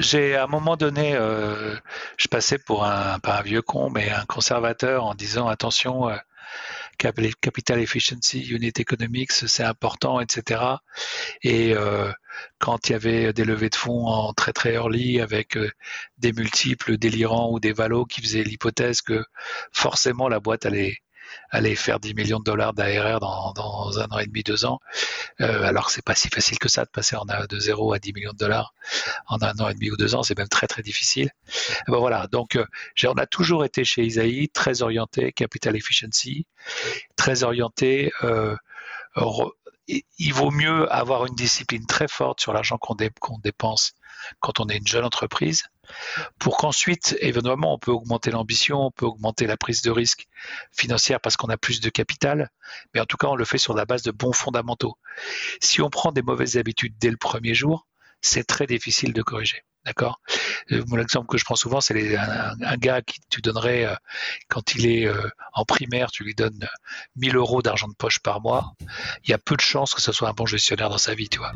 j'ai à un moment donné, euh, je passais pour un, pas un vieux con, mais un conservateur en disant attention, euh, capital efficiency, unit economics, c'est important, etc. Et euh, quand il y avait des levées de fonds en très très early avec euh, des multiples délirants ou des valos qui faisaient l'hypothèse que forcément la boîte allait aller faire 10 millions de dollars d'ARR dans, un an et demi, deux ans, euh, alors que c'est pas si facile que ça de passer en, de 0 à 10 millions de dollars en un an et demi ou deux ans, c'est même très très difficile. Ben voilà, donc euh, on a toujours été chez Isaïe très orienté capital efficiency, très orienté euh, il vaut mieux avoir une discipline très forte sur l'argent qu'on dépense quand on est une jeune entreprise, pour qu'ensuite, éventuellement, on peut augmenter l'ambition, on peut augmenter la prise de risque financière parce qu'on a plus de capital, mais en tout cas, on le fait sur la base de bons fondamentaux. Si on prend des mauvaises habitudes dès le premier jour, c'est très difficile de corriger. D'accord? Euh, Mon exemple que je prends souvent, c'est un, gars qui tu donnerais, euh, quand il est euh, en primaire, tu lui donnes 1000 euros d'argent de poche par mois. Il y a peu de chances que ce soit un bon gestionnaire dans sa vie, tu vois.